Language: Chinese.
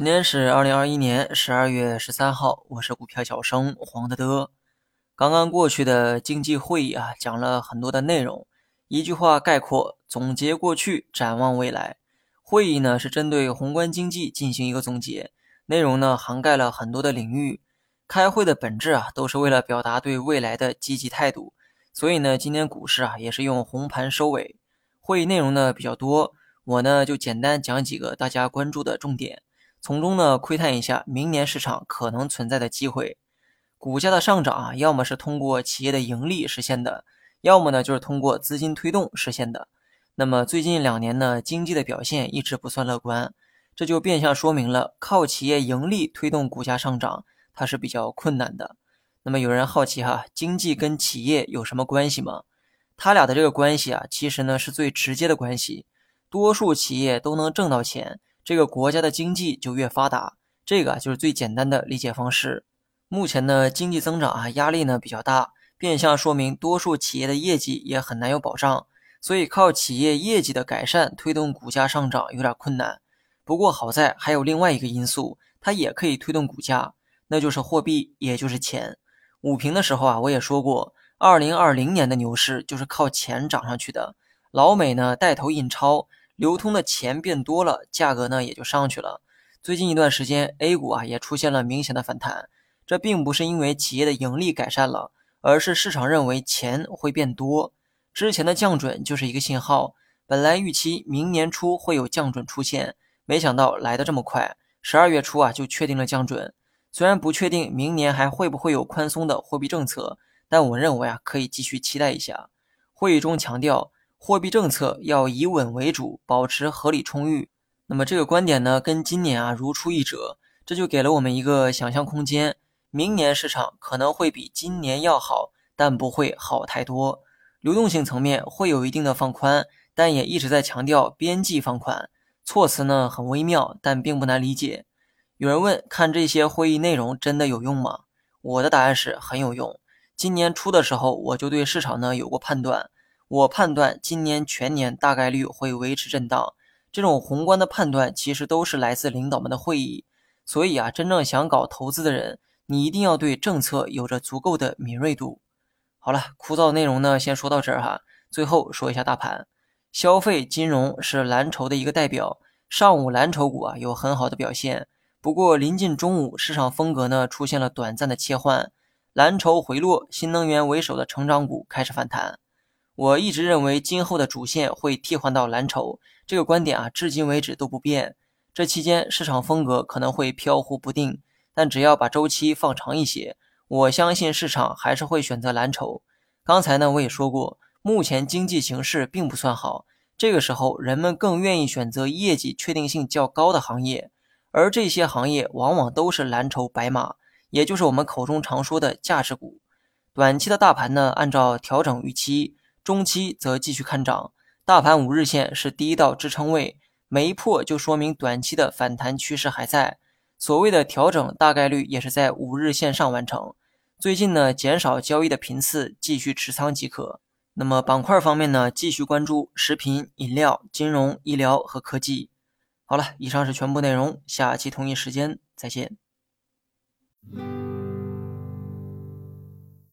今天是二零二一年十二月十三号，我是股票小生黄德德。刚刚过去的经济会议啊，讲了很多的内容，一句话概括总结过去，展望未来。会议呢是针对宏观经济进行一个总结，内容呢涵盖了很多的领域。开会的本质啊，都是为了表达对未来的积极态度。所以呢，今天股市啊也是用红盘收尾。会议内容呢比较多，我呢就简单讲几个大家关注的重点，从中呢窥探一下明年市场可能存在的机会。股价的上涨啊，要么是通过企业的盈利实现的，要么呢就是通过资金推动实现的。那么最近两年呢，经济的表现一直不算乐观，这就变相说明了靠企业盈利推动股价上涨。它是比较困难的。那么有人好奇哈，经济跟企业有什么关系吗？他俩的这个关系啊，其实呢是最直接的关系。多数企业都能挣到钱，这个国家的经济就越发达。这个就是最简单的理解方式。目前呢，经济增长啊压力呢比较大，变相说明多数企业的业绩也很难有保障。所以靠企业业绩的改善推动股价上涨有点困难。不过好在还有另外一个因素，它也可以推动股价。那就是货币，也就是钱。五评的时候啊，我也说过，二零二零年的牛市就是靠钱涨上去的。老美呢带头印钞，流通的钱变多了，价格呢也就上去了。最近一段时间，A 股啊也出现了明显的反弹。这并不是因为企业的盈利改善了，而是市场认为钱会变多。之前的降准就是一个信号，本来预期明年初会有降准出现，没想到来的这么快，十二月初啊就确定了降准。虽然不确定明年还会不会有宽松的货币政策，但我认为啊，可以继续期待一下。会议中强调，货币政策要以稳为主，保持合理充裕。那么这个观点呢，跟今年啊如出一辙，这就给了我们一个想象空间。明年市场可能会比今年要好，但不会好太多。流动性层面会有一定的放宽，但也一直在强调边际放宽，措辞呢很微妙，但并不难理解。有人问：看这些会议内容真的有用吗？我的答案是很有用。今年初的时候，我就对市场呢有过判断。我判断今年全年大概率会维持震荡。这种宏观的判断其实都是来自领导们的会议。所以啊，真正想搞投资的人，你一定要对政策有着足够的敏锐度。好了，枯燥内容呢先说到这儿哈。最后说一下大盘，消费金融是蓝筹的一个代表。上午蓝筹股啊有很好的表现。不过临近中午，市场风格呢出现了短暂的切换，蓝筹回落，新能源为首的成长股开始反弹。我一直认为今后的主线会替换到蓝筹，这个观点啊至今为止都不变。这期间市场风格可能会飘忽不定，但只要把周期放长一些，我相信市场还是会选择蓝筹。刚才呢我也说过，目前经济形势并不算好，这个时候人们更愿意选择业绩确定性较高的行业。而这些行业往往都是蓝筹白马，也就是我们口中常说的价值股。短期的大盘呢，按照调整预期；中期则继续看涨。大盘五日线是第一道支撑位，没破就说明短期的反弹趋势还在。所谓的调整大概率也是在五日线上完成。最近呢，减少交易的频次，继续持仓即可。那么板块方面呢，继续关注食品、饮料、金融、医疗和科技。好了，以上是全部内容，下期同一时间再见。